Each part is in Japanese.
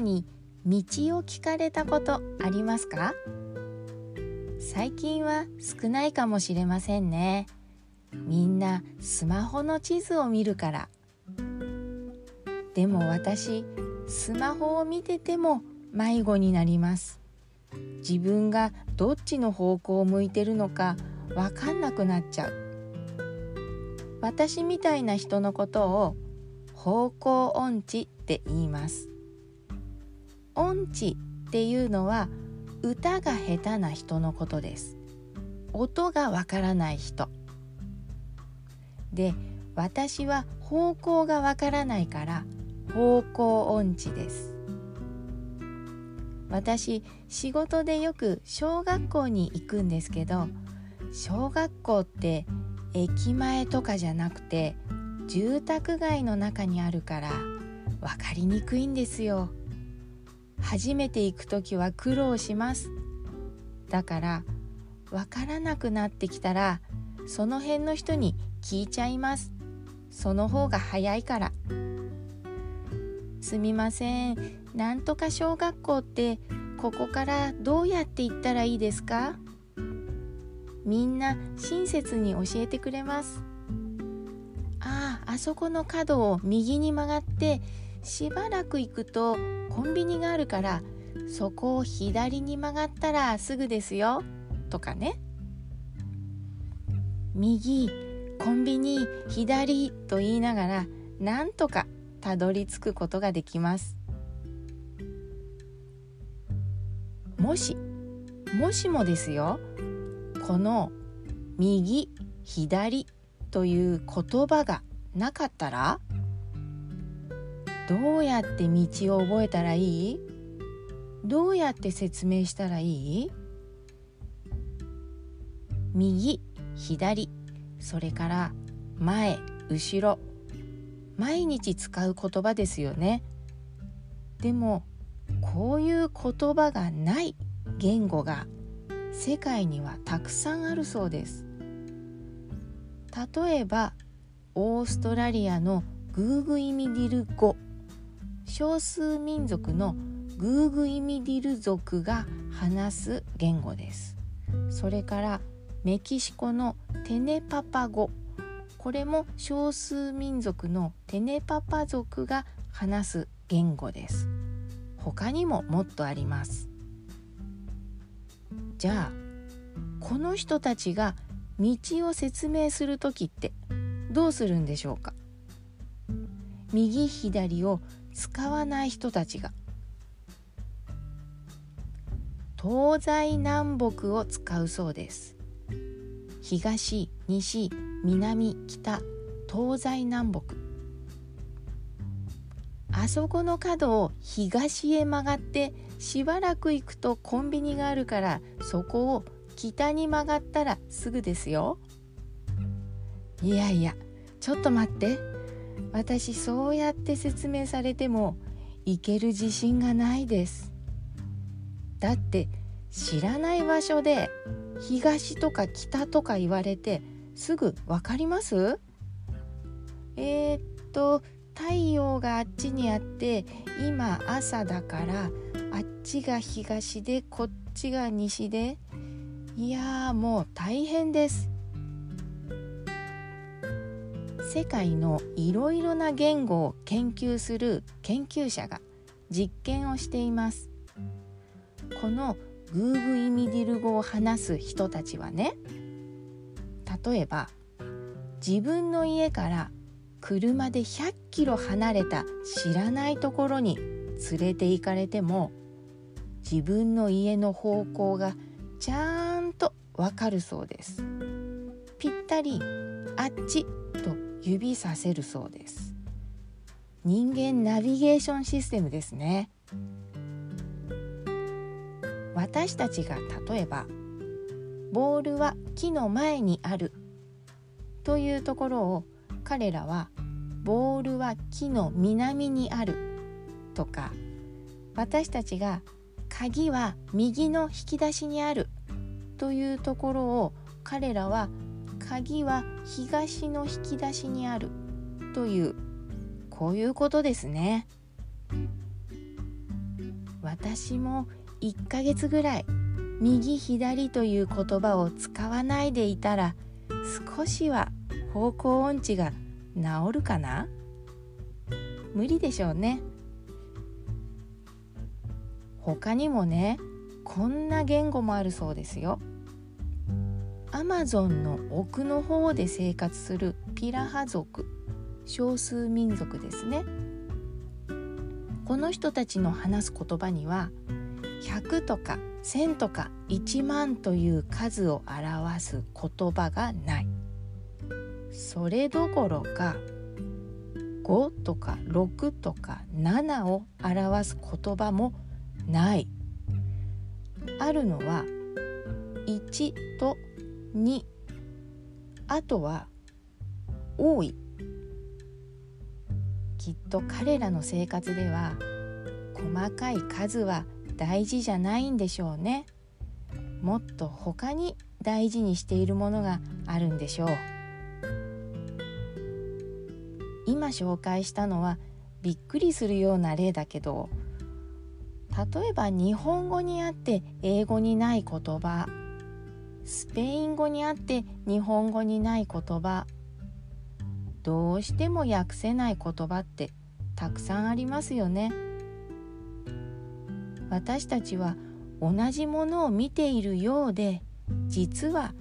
に道を聞かれたことありますか？最近は少ないかもしれませんね。みんなスマホの地図を見るから。でも私スマホを見てても迷子になります。自分がどっちの方向を向いてるのかわかんなくなっちゃう。私みたいな人のことを方向音痴って言います。音痴っていうのは歌が下手な人のことです。音がわからない人。で私は方向がわからないから方向音痴です。私仕事でよく小学校に行くんですけど小学校って駅前とかじゃなくて住宅街の中にあるから分かりにくいんですよ。初めて行く時は苦労します。だから分からなくなってきたらその辺の人に聞いちゃいます。その方が早いから。すみません。なんとか小学校ってここからどうやって行ったらいいですか？みんな親切に教えてくれます。あああそこの角を右に曲がってしばらく行くとコンビニがあるからそこを左に曲がったらすぐですよとかね。右コンビニ左と言いながらなんとかたどり着くことができます。もしもしもですよこの右左という言葉がなかったらどうやって道を覚えたらいい？どうやって説明したらいい？右左それから前後ろ。毎日使う言葉ですよね。でもこういう言葉がない言語が世界にはたくさんあるそうです。例えばオーストラリアのグーグイミディル語。少数民族のグーグイミディル族が話す言語です。それからメキシコのテネパパ語。これも少数民族のテネパパ族が話す言語です。他にももっとあります。じゃあこの人たちが道を説明する時ってどうするんでしょうか？右左を使わない人たちが。東西南北を使うそうです。東西南北東西南北。あそこの角を東へ曲がってしばらく行くとコンビニがあるからそこを北に曲がったらすぐですよ。いやいやちょっと待って。私そうやって説明されても行ける自信がないです。だって知らない場所で東とか北とか言われてすぐ分かります？えー、っと太陽があっちにあって今朝だからあっちが東でこっちが西で。いやもう大変です。世界のいろいろな言語を研究する研究者が実験をしています。このグーグイミディル語を話す人たちはね例えば自分の家から車で100キロ離れた知らないところに連れて行かれても自分の家の方向がちゃんとわかるそうです。ぴったりあっち指させるそうです。人間ナビゲーションシステムですね。私たちが例えばボールは木の前にあるというところを彼らはボールは木の南にあるとか私たちが鍵は右の引き出しにあるというところを彼らは鍵は東の引き出しにある。というこういうことですね。私も1ヶ月ぐらい右左という言葉を使わないでいたら少しは方向音痴が治るかな？無理でしょうね。他にもねこんな言語もあるそうですよ。マゾンの奥の方で生活するピラハ族少数民族ですね。この人たちの話す言葉には100とか1000とか1万という数を表す言葉がない。それどころか5とか6とか7を表す言葉もない。あるのは1と2あとは多い。きっと彼らの生活では細かい数は大事じゃないんでしょうね。もっと他に大事にしているものがあるんでしょう。今紹介したのはびっくりするような例だけど例えば日本語にあって英語にない言葉。スペイン語にあって日本語にない言葉。どうしても訳せない言葉ってたくさんありますよね。私たちは同じものを見ているようで実は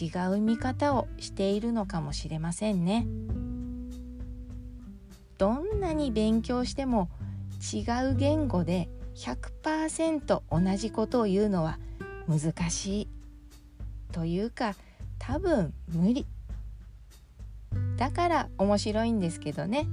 違う見方をしているのかもしれませんね。どんなに勉強しても違う言語で100%同じことを言うのは難しい。というか多分無理。だから面白いんですけどね。